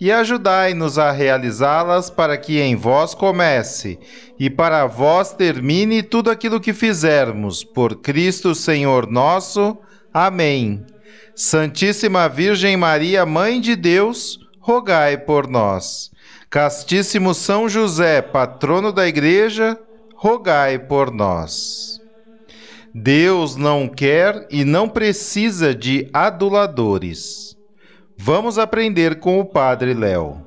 e ajudai-nos a realizá-las para que em vós comece e para vós termine tudo aquilo que fizermos, por Cristo Senhor nosso. Amém. Santíssima Virgem Maria, Mãe de Deus, rogai por nós. Castíssimo São José, patrono da Igreja, rogai por nós. Deus não quer e não precisa de aduladores. Vamos aprender com o Padre Léo.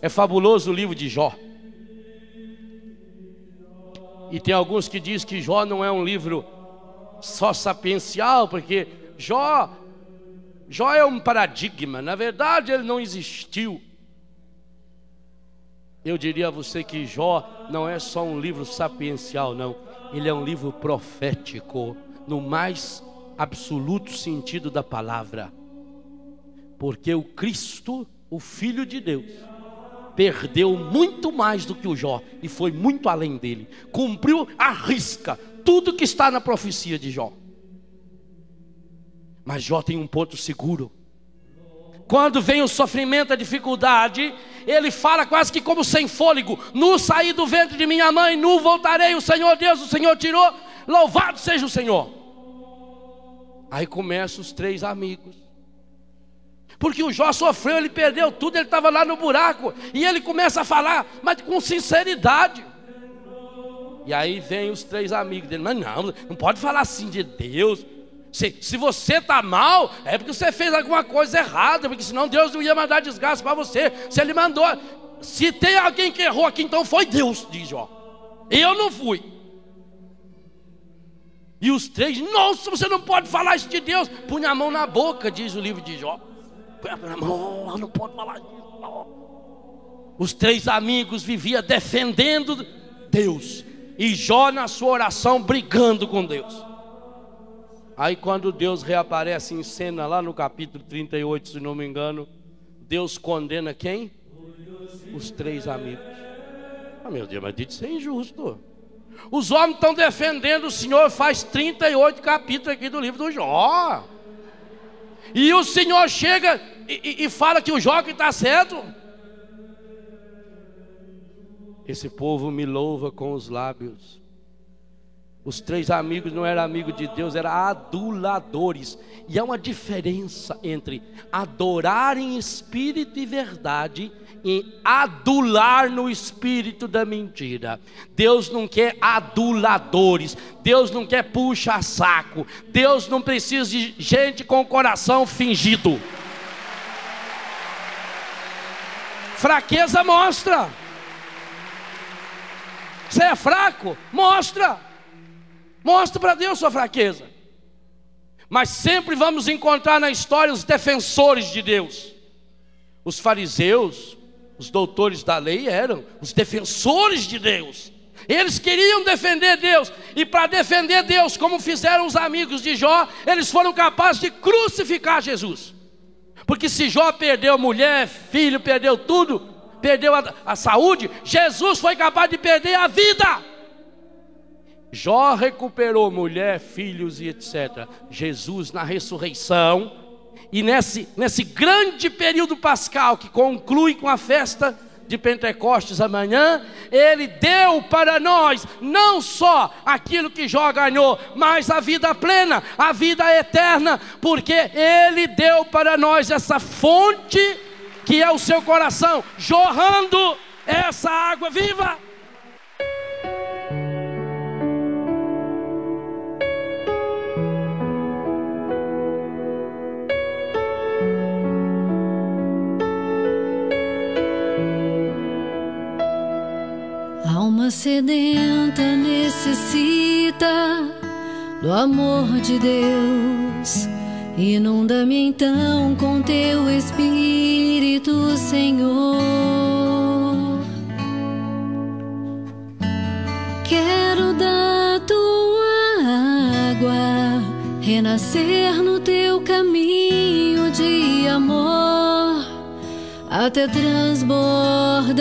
É fabuloso o livro de Jó. E tem alguns que dizem que Jó não é um livro só sapiencial, porque Jó, Jó é um paradigma. Na verdade, ele não existiu. Eu diria a você que Jó não é só um livro sapiencial, não. Ele é um livro profético, no mais absoluto sentido da palavra. Porque o Cristo, o Filho de Deus, perdeu muito mais do que o Jó e foi muito além dele. Cumpriu a risca tudo que está na profecia de Jó. Mas Jó tem um ponto seguro. Quando vem o sofrimento, a dificuldade, ele fala quase que como sem fôlego: Nu saí do ventre de minha mãe, nu voltarei. O Senhor Deus, o Senhor tirou. Louvado seja o Senhor. Aí começam os três amigos. Porque o Jó sofreu, ele perdeu tudo, ele estava lá no buraco. E ele começa a falar, mas com sinceridade. E aí vem os três amigos dele, mas não, não pode falar assim de Deus. Se, se você está mal, é porque você fez alguma coisa errada, porque senão Deus não ia mandar desgaste para você. Se ele mandou, se tem alguém que errou aqui, então foi Deus, diz Jó. Eu não fui. E os três, nossa, você não pode falar isso de Deus. Punha a mão na boca, diz o livro de Jó. Não, pode falar isso. Os três amigos viviam defendendo Deus. E Jó na sua oração brigando com Deus. Aí quando Deus reaparece em cena lá no capítulo 38, se não me engano, Deus condena quem? Os três amigos. Ah, meu Deus, mas isso é injusto. Os homens estão defendendo o Senhor faz 38 capítulos aqui do livro do Jó. E o Senhor chega e, e, fala que o Jó que está certo. Esse povo me louva com os lábios. Os três amigos não eram amigos de Deus, eram aduladores. E há uma diferença entre adorar em espírito e verdade e adular no espírito da mentira. Deus não quer aduladores, Deus não quer puxa-saco, Deus não precisa de gente com coração fingido. Fraqueza mostra. Você é fraco? Mostra. Mostra para Deus sua fraqueza. Mas sempre vamos encontrar na história os defensores de Deus. Os fariseus, os doutores da lei eram os defensores de Deus. Eles queriam defender Deus, e para defender Deus, como fizeram os amigos de Jó, eles foram capazes de crucificar Jesus. Porque se Jó perdeu mulher, filho, perdeu tudo, perdeu a, a saúde, Jesus foi capaz de perder a vida. Jó recuperou mulher, filhos e etc. Jesus na ressurreição, e nesse, nesse grande período pascal que conclui com a festa de Pentecostes amanhã, Ele deu para nós não só aquilo que Jó ganhou, mas a vida plena, a vida eterna, porque Ele deu para nós essa fonte que é o seu coração, jorrando essa água viva. Alma sedenta necessita do amor de Deus. Inunda-me então com teu Espírito, Senhor. Quero da tua água renascer no teu caminho de amor até transbordar.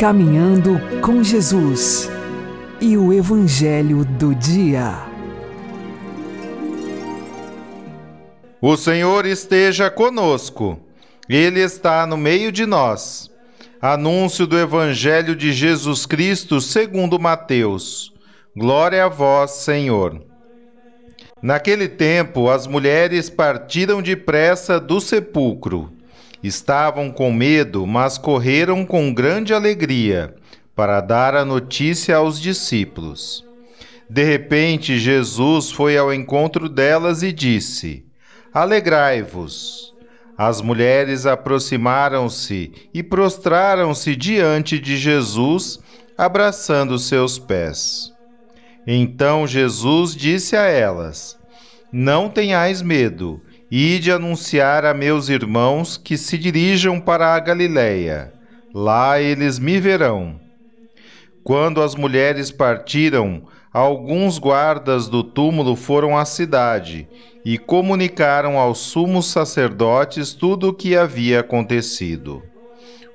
Caminhando com Jesus e o Evangelho do Dia. O Senhor esteja conosco, Ele está no meio de nós. Anúncio do Evangelho de Jesus Cristo segundo Mateus. Glória a vós, Senhor. Naquele tempo, as mulheres partiram depressa do sepulcro Estavam com medo, mas correram com grande alegria para dar a notícia aos discípulos. De repente, Jesus foi ao encontro delas e disse: Alegrai-vos. As mulheres aproximaram-se e prostraram-se diante de Jesus, abraçando seus pés. Então Jesus disse a elas: Não tenhais medo, ide anunciar a meus irmãos que se dirijam para a Galiléia. Lá eles me verão. Quando as mulheres partiram, alguns guardas do túmulo foram à cidade e comunicaram aos sumos sacerdotes tudo o que havia acontecido.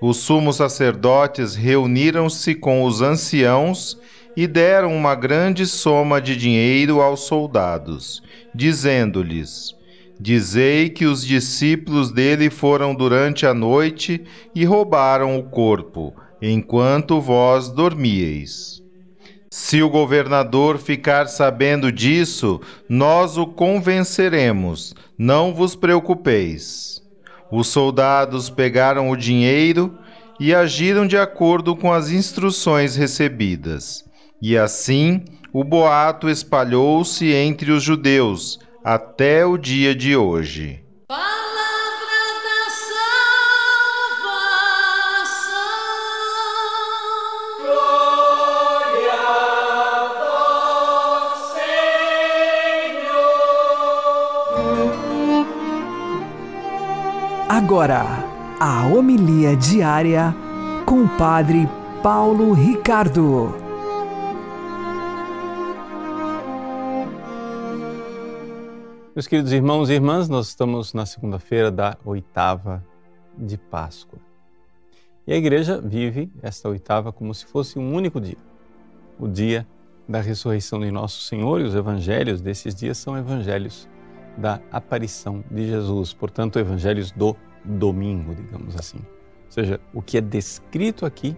Os sumos sacerdotes reuniram-se com os anciãos e deram uma grande soma de dinheiro aos soldados, dizendo-lhes: Dizei que os discípulos dele foram durante a noite e roubaram o corpo, enquanto vós dormíeis. Se o governador ficar sabendo disso, nós o convenceremos, não vos preocupeis. Os soldados pegaram o dinheiro e agiram de acordo com as instruções recebidas. E assim o boato espalhou-se entre os judeus até o dia de hoje. Agora, a homilia diária com o Padre Paulo Ricardo. Meus queridos irmãos e irmãs, nós estamos na segunda-feira da oitava de Páscoa. E a igreja vive esta oitava como se fosse um único dia o dia da ressurreição de Nosso Senhor, e os evangelhos desses dias são evangelhos da aparição de Jesus, portanto, evangelhos do domingo, digamos assim. Ou seja, o que é descrito aqui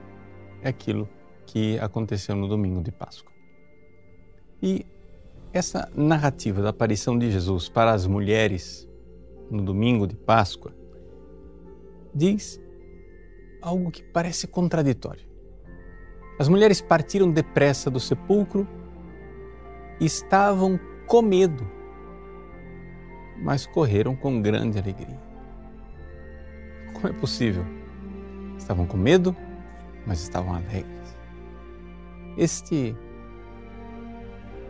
é aquilo que aconteceu no domingo de Páscoa. E essa narrativa da aparição de Jesus para as mulheres no domingo de Páscoa diz algo que parece contraditório. As mulheres partiram depressa do sepulcro e estavam com medo mas correram com grande alegria. Como é possível? Estavam com medo, mas estavam alegres. Este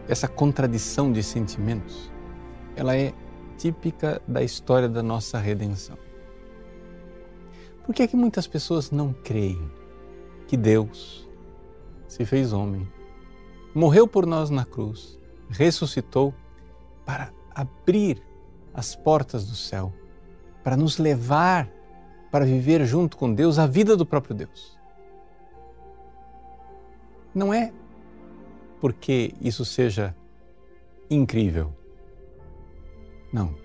essa contradição de sentimentos, ela é típica da história da nossa redenção. Por que é que muitas pessoas não creem que Deus se fez homem, morreu por nós na cruz, ressuscitou para abrir as portas do céu, para nos levar para viver junto com Deus a vida do próprio Deus. Não é porque isso seja incrível. Não,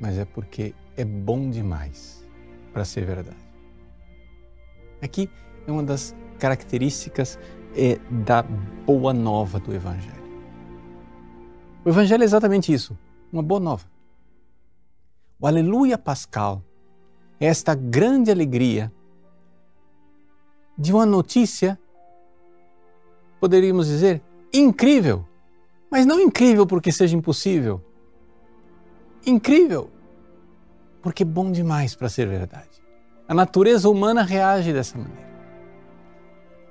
mas é porque é bom demais para ser verdade. Aqui é uma das características é, da boa nova do Evangelho. O Evangelho é exatamente isso, uma boa nova. O Aleluia Pascal é esta grande alegria de uma notícia, poderíamos dizer, incrível. Mas não incrível porque seja impossível. Incrível porque é bom demais para ser verdade. A natureza humana reage dessa maneira.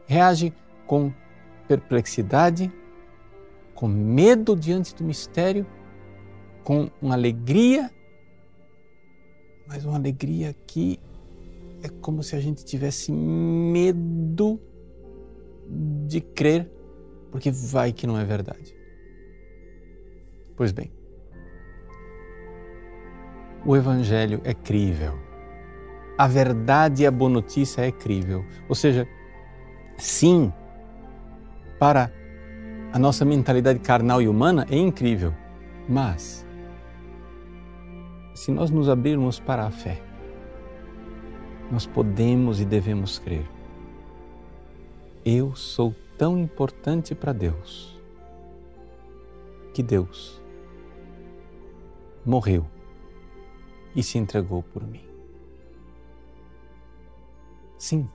Reage com perplexidade, com medo diante do mistério, com uma alegria mas uma alegria que é como se a gente tivesse medo de crer, porque vai que não é verdade. Pois bem, o Evangelho é crível. A verdade e a boa notícia é crível. Ou seja, sim, para a nossa mentalidade carnal e humana é incrível, mas se nós nos abrirmos para a fé, nós podemos e devemos crer. Eu sou tão importante para Deus que Deus morreu e se entregou por mim. Sim,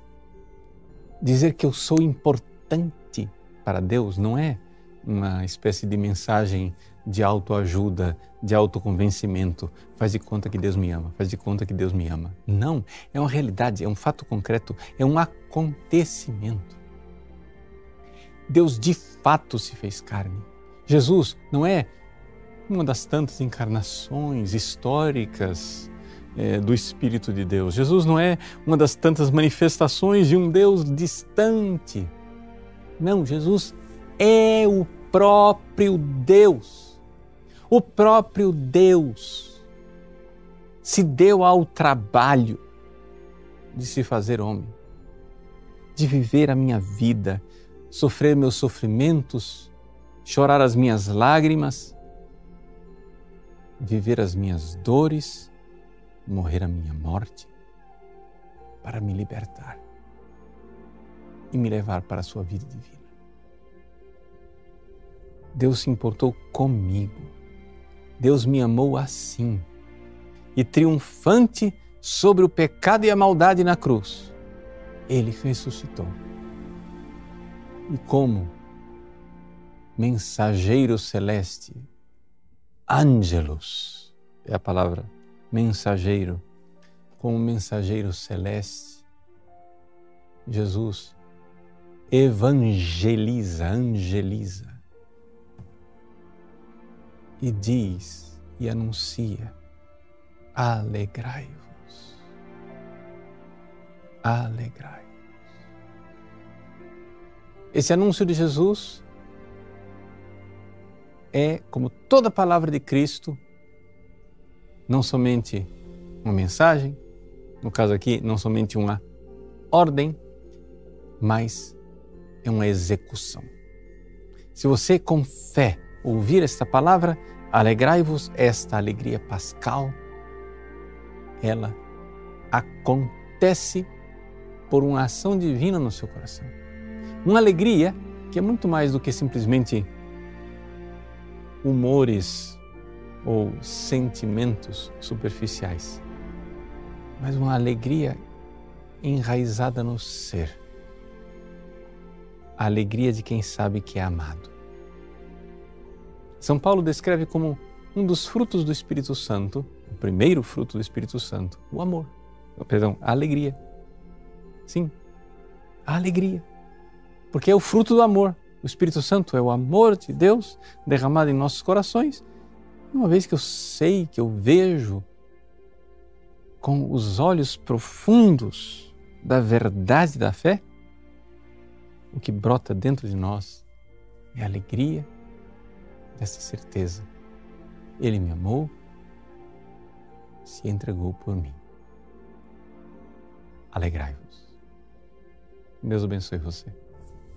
Dizer que eu sou importante para Deus não é uma espécie de mensagem de autoajuda, de autoconvencimento. Faz de conta que Deus me ama, faz de conta que Deus me ama. Não, é uma realidade, é um fato concreto, é um acontecimento. Deus de fato se fez carne. Jesus não é uma das tantas encarnações históricas é, do Espírito de Deus. Jesus não é uma das tantas manifestações de um Deus distante. Não, Jesus é o próprio Deus. O próprio Deus se deu ao trabalho de se fazer homem, de viver a minha vida, sofrer meus sofrimentos, chorar as minhas lágrimas, viver as minhas dores, morrer a minha morte, para me libertar e me levar para a sua vida divina. Deus se importou comigo. Deus me amou assim. E triunfante sobre o pecado e a maldade na cruz, ele ressuscitou. E como mensageiro celeste, ângelos é a palavra mensageiro, como mensageiro celeste, Jesus evangeliza, angeliza e diz e anuncia: alegrai-vos, alegrai-vos. Esse anúncio de Jesus é, como toda palavra de Cristo, não somente uma mensagem, no caso aqui, não somente uma ordem, mas é uma execução. Se você com fé ouvir esta palavra, alegrai-vos, esta alegria pascal, ela acontece por uma ação divina no seu coração. Uma alegria que é muito mais do que simplesmente humores ou sentimentos superficiais, mas uma alegria enraizada no ser. A alegria de quem sabe que é amado. São Paulo descreve como um dos frutos do Espírito Santo, o primeiro fruto do Espírito Santo, o amor. Perdão, a alegria. Sim, a alegria. Porque é o fruto do amor. O Espírito Santo é o amor de Deus derramado em nossos corações. Uma vez que eu sei, que eu vejo com os olhos profundos da verdade da fé, o que brota dentro de nós é alegria essa certeza. Ele me amou, se entregou por mim. Alegrai-vos. Deus abençoe você.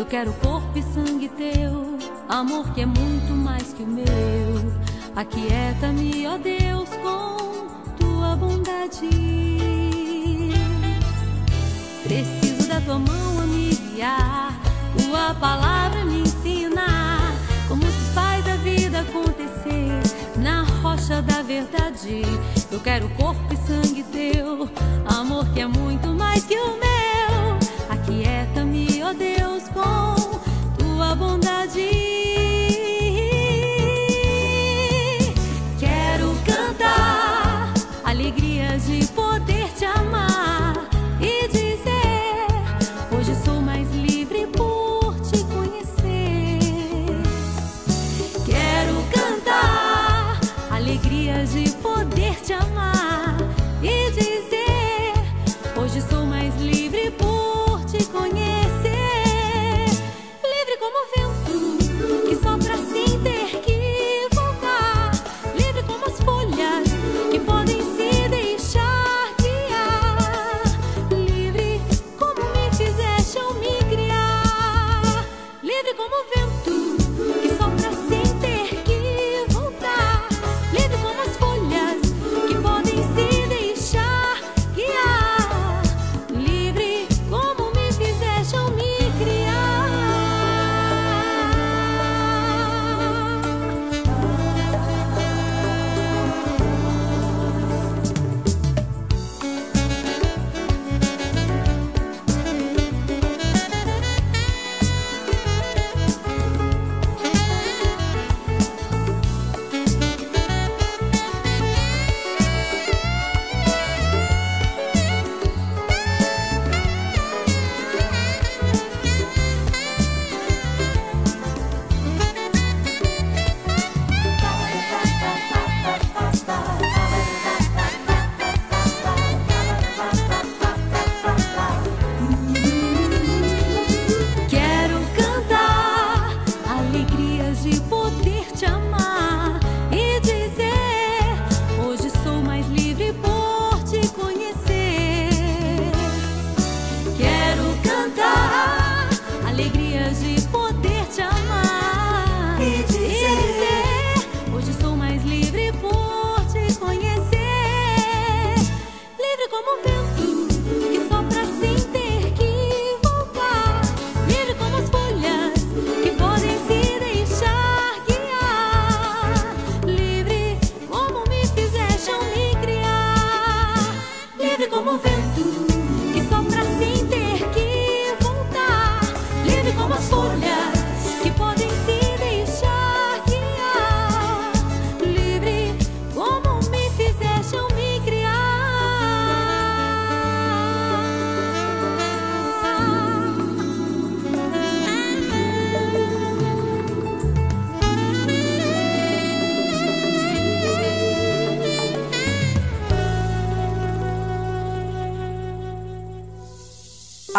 Eu quero corpo e sangue teu, amor que é muito mais que o meu. Aquieta-me, ó Deus, com tua bondade. Preciso da tua mão a me guiar, tua palavra me ensinar como se faz a vida acontecer na rocha da verdade. Eu quero corpo e sangue teu,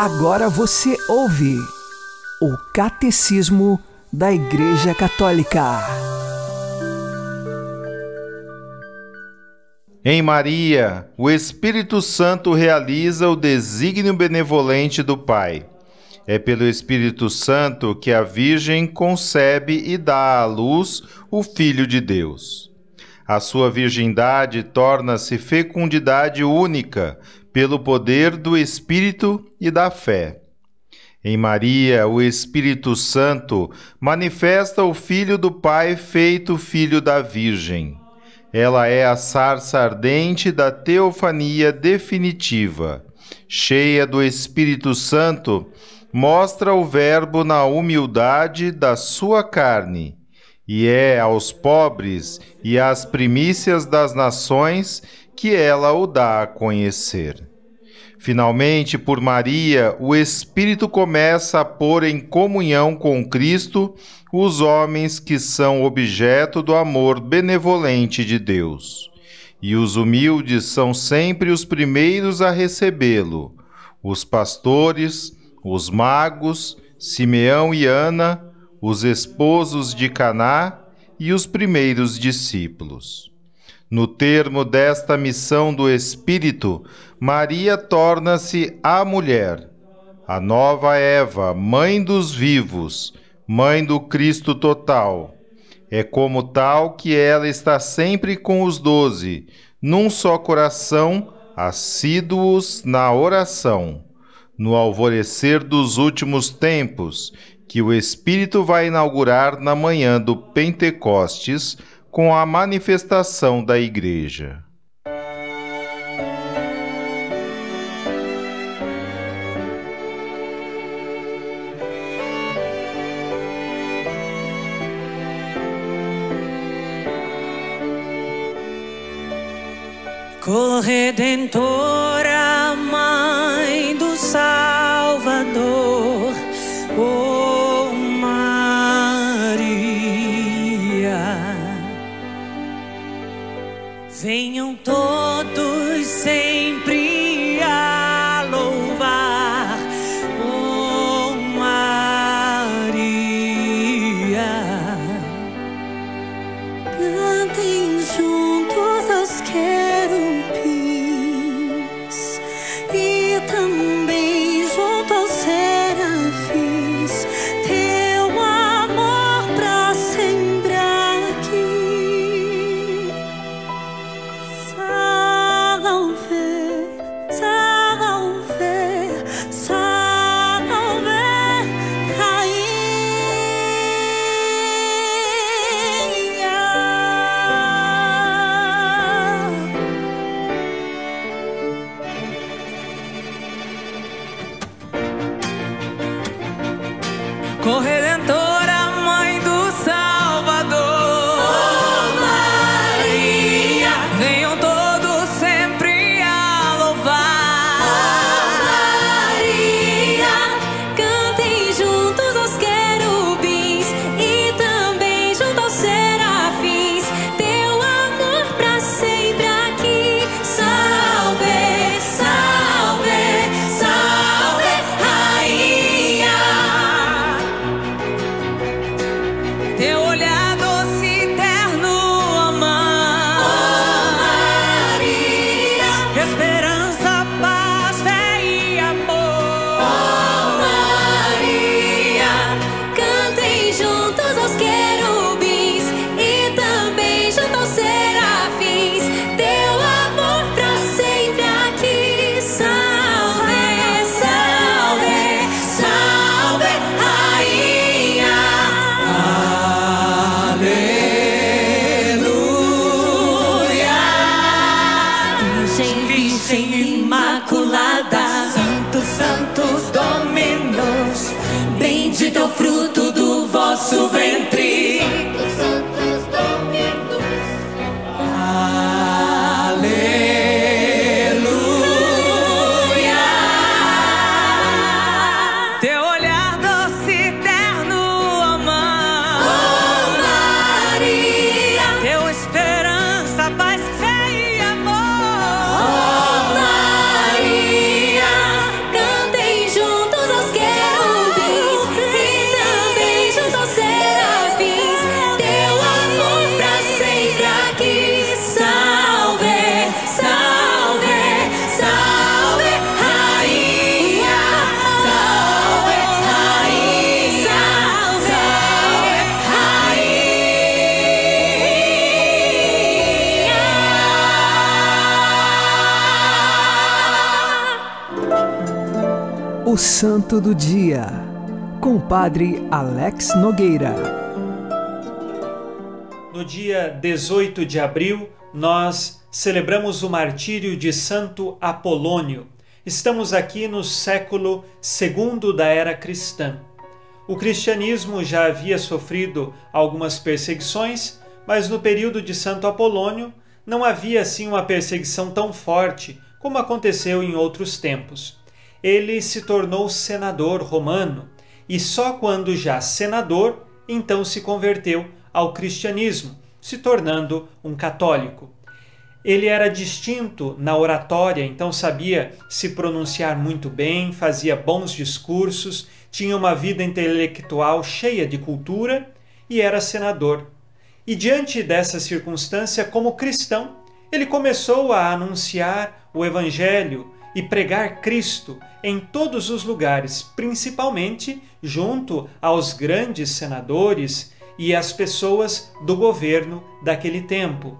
Agora você ouve o Catecismo da Igreja Católica. Em Maria, o Espírito Santo realiza o desígnio benevolente do Pai. É pelo Espírito Santo que a Virgem concebe e dá à luz o Filho de Deus. A sua virgindade torna-se fecundidade única pelo poder do Espírito e da fé. Em Maria, o Espírito Santo manifesta o Filho do Pai feito Filho da Virgem. Ela é a sarça ardente da teofania definitiva. Cheia do Espírito Santo, mostra o Verbo na humildade da sua carne, e é aos pobres e às primícias das nações que ela o dá a conhecer. Finalmente, por Maria, o Espírito começa a pôr em comunhão com Cristo os homens que são objeto do amor benevolente de Deus. E os humildes são sempre os primeiros a recebê-lo, os pastores, os magos, Simeão e Ana, os esposos de Caná e os primeiros discípulos. No termo desta missão do Espírito, Maria torna-se a mulher, a nova Eva, mãe dos vivos, mãe do Cristo total. É como tal que ela está sempre com os doze, num só coração, assíduos na oração. No alvorecer dos últimos tempos, que o Espírito vai inaugurar na manhã do Pentecostes, com a manifestação da Igreja. Corredentora, Mãe do Salvador, Santo do Dia, com o Padre Alex Nogueira. No dia 18 de abril, nós celebramos o martírio de Santo Apolônio. Estamos aqui no século II da era cristã. O cristianismo já havia sofrido algumas perseguições, mas no período de Santo Apolônio não havia assim uma perseguição tão forte como aconteceu em outros tempos. Ele se tornou senador romano e só quando já senador então se converteu ao cristianismo, se tornando um católico. Ele era distinto na oratória, então sabia se pronunciar muito bem, fazia bons discursos, tinha uma vida intelectual cheia de cultura e era senador. E diante dessa circunstância, como cristão, ele começou a anunciar o Evangelho e pregar Cristo em todos os lugares, principalmente junto aos grandes senadores e às pessoas do governo daquele tempo.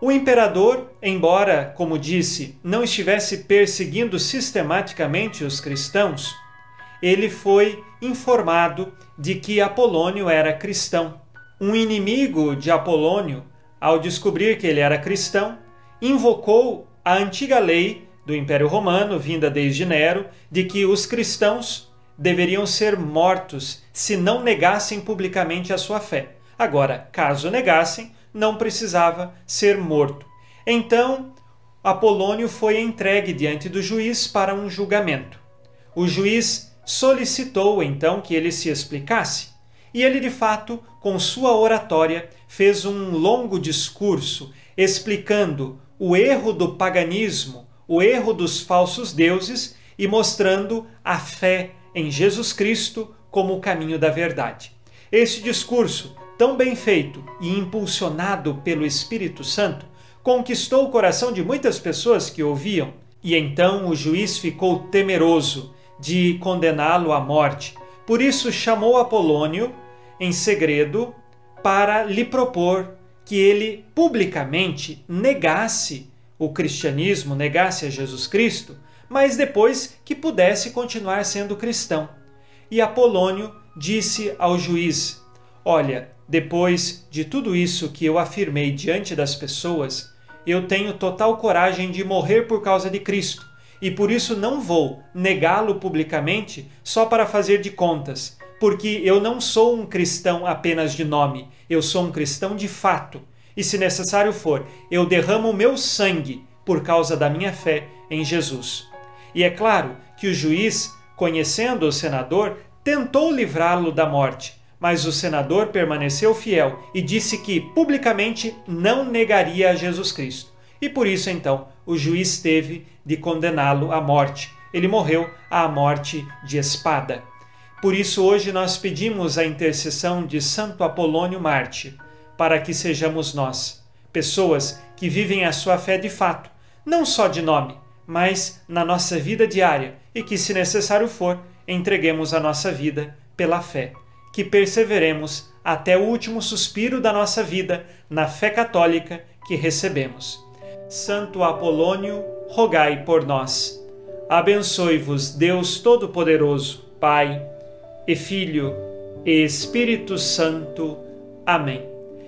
O imperador, embora, como disse, não estivesse perseguindo sistematicamente os cristãos, ele foi informado de que Apolônio era cristão. Um inimigo de Apolônio, ao descobrir que ele era cristão, invocou a antiga lei do Império Romano, vinda desde Nero, de que os cristãos deveriam ser mortos se não negassem publicamente a sua fé. Agora, caso negassem, não precisava ser morto. Então, Apolônio foi entregue diante do juiz para um julgamento. O juiz solicitou então que ele se explicasse, e ele de fato, com sua oratória, fez um longo discurso explicando o erro do paganismo, o erro dos falsos deuses e mostrando a fé em Jesus Cristo como o caminho da verdade. Esse discurso, tão bem feito e impulsionado pelo Espírito Santo, conquistou o coração de muitas pessoas que ouviam, e então o juiz ficou temeroso de condená-lo à morte. Por isso chamou Apolônio em segredo para lhe propor que ele publicamente negasse o cristianismo, negasse a Jesus Cristo, mas depois que pudesse continuar sendo cristão. E Apolônio disse ao juiz: Olha, depois de tudo isso que eu afirmei diante das pessoas, eu tenho total coragem de morrer por causa de Cristo, e por isso não vou negá-lo publicamente só para fazer de contas, porque eu não sou um cristão apenas de nome, eu sou um cristão de fato. E se necessário for, eu derramo o meu sangue por causa da minha fé em Jesus. E é claro que o juiz, conhecendo o senador, tentou livrá-lo da morte, mas o senador permaneceu fiel e disse que publicamente não negaria a Jesus Cristo. E por isso então o juiz teve de condená-lo à morte. Ele morreu à morte de espada. Por isso, hoje nós pedimos a intercessão de Santo Apolônio Marte, para que sejamos nós, pessoas que vivem a sua fé de fato, não só de nome, mas na nossa vida diária e que, se necessário for, entreguemos a nossa vida pela fé, que perseveremos até o último suspiro da nossa vida na fé católica que recebemos. Santo Apolônio, rogai por nós. Abençoe-vos Deus Todo-Poderoso, Pai e Filho e Espírito Santo. Amém.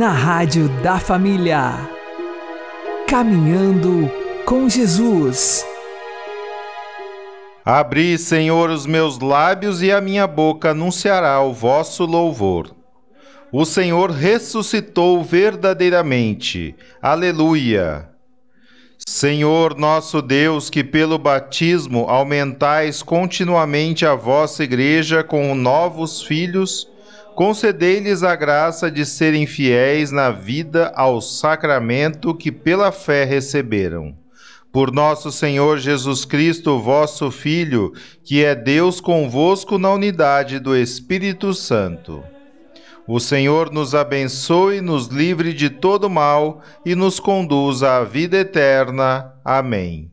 Na Rádio da Família. Caminhando com Jesus. Abri, Senhor, os meus lábios e a minha boca anunciará o vosso louvor. O Senhor ressuscitou verdadeiramente. Aleluia. Senhor nosso Deus, que pelo batismo aumentais continuamente a vossa igreja com novos filhos, concedei-lhes a graça de serem fiéis na vida ao sacramento que pela fé receberam. Por nosso Senhor Jesus Cristo, vosso Filho, que é Deus convosco na unidade do Espírito Santo. O Senhor nos abençoe, nos livre de todo mal e nos conduza à vida eterna. Amém.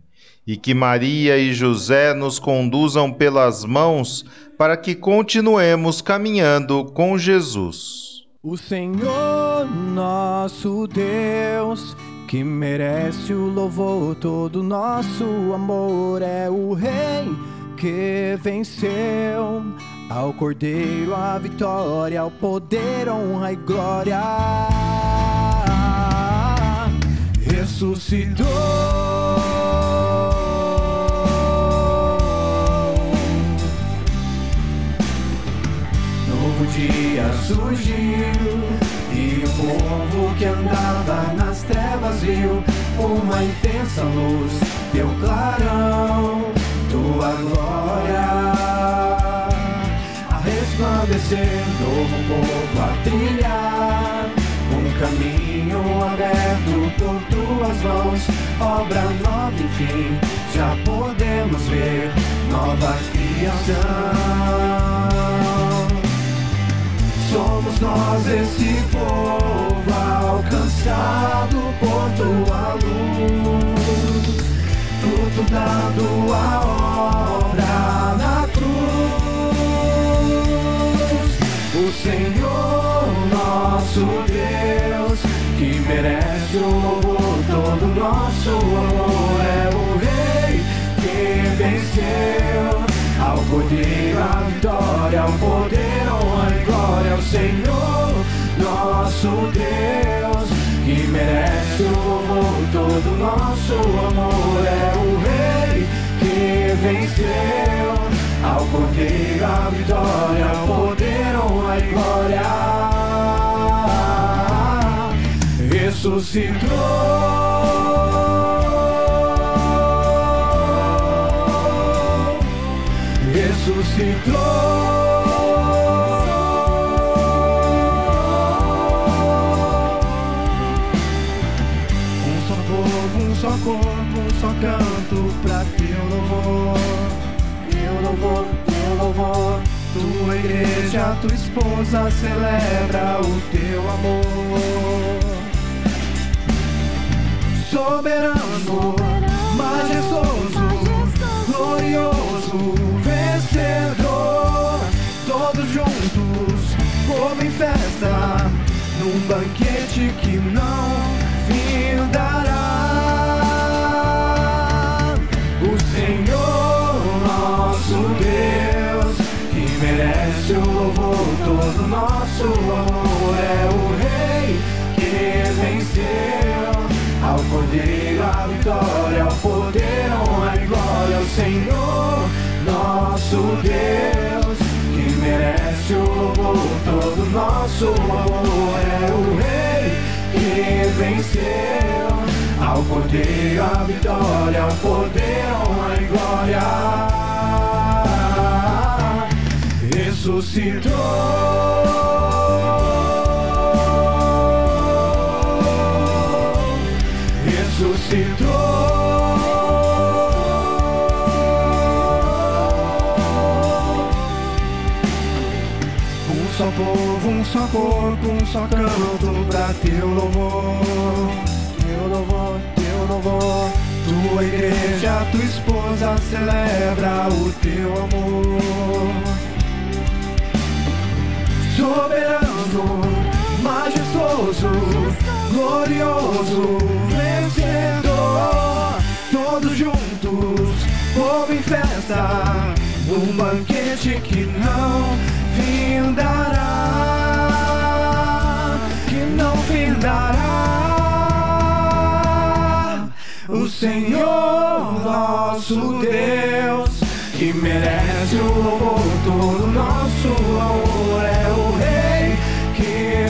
E que Maria e José nos conduzam pelas mãos para que continuemos caminhando com Jesus. O Senhor nosso Deus, que merece o louvor, todo nosso amor, é o Rei que venceu. Ao Cordeiro a vitória, ao poder, honra e glória. Ressuscitou dia surgiu e o povo que andava nas trevas viu uma intensa luz, deu clarão. tua glória a resplandecer, novo povo a trilhar. Um caminho aberto por tuas mãos, obra nova, enfim, já podemos ver nova criação. Somos nós esse povo alcançado por tua luz, fruto da tua obra na cruz. O Senhor, nosso Deus, que merece o louvor, todo nosso amor, é o Rei que venceu. Ao Cordeiro a vitória, ao poder, honra e glória ao Senhor, nosso Deus, que merece o louvor, todo nosso amor. É o Rei que venceu, ao Cordeiro a vitória, ao poder, honra e glória. Ressuscitou. Igreja, tua esposa celebra o teu amor. Soberano, majestoso, glorioso, vencedor, todos juntos, povo em festa, num banquete que não findará. O Senhor, nosso Deus, merece o louvor, todo nosso amor, é o Rei que venceu. Ao Cordeiro a vitória, ao poder, honra e glória ao Senhor, nosso Deus, que merece o louvor, todo nosso amor. É o Rei que venceu. Ao Cordeiro a vitória, ao poder, honra e glória. Ressuscitou. ressuscitou. Um só povo, um só corpo, um só canto pra teu louvor, teu louvor, teu louvor. Tua igreja, tua esposa celebra o teu amor. Soberano, majestoso, glorioso, vencedor, todos juntos, povo em festa, um banquete que não findará, que não findará. O Senhor, nosso Deus, que merece o louvor, todo nosso amor, é o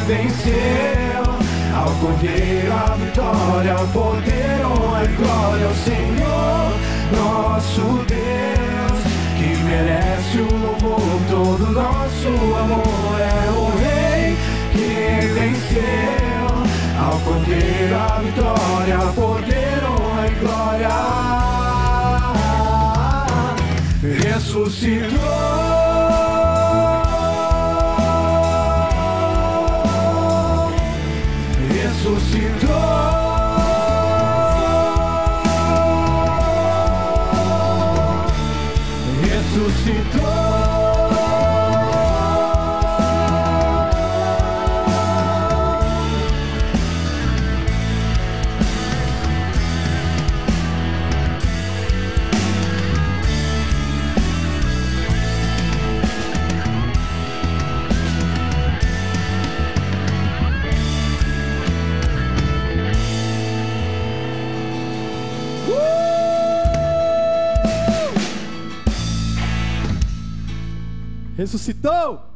venceu. Ao Cordeiro a vitória, ao poder, honra e glória ao Senhor, nosso Deus, que merece o louvor, todo nosso amor, é o Rei que venceu. Ao Cordeiro a vitória, ao poder, honra e glória. Ressuscitou. Ressuscitou!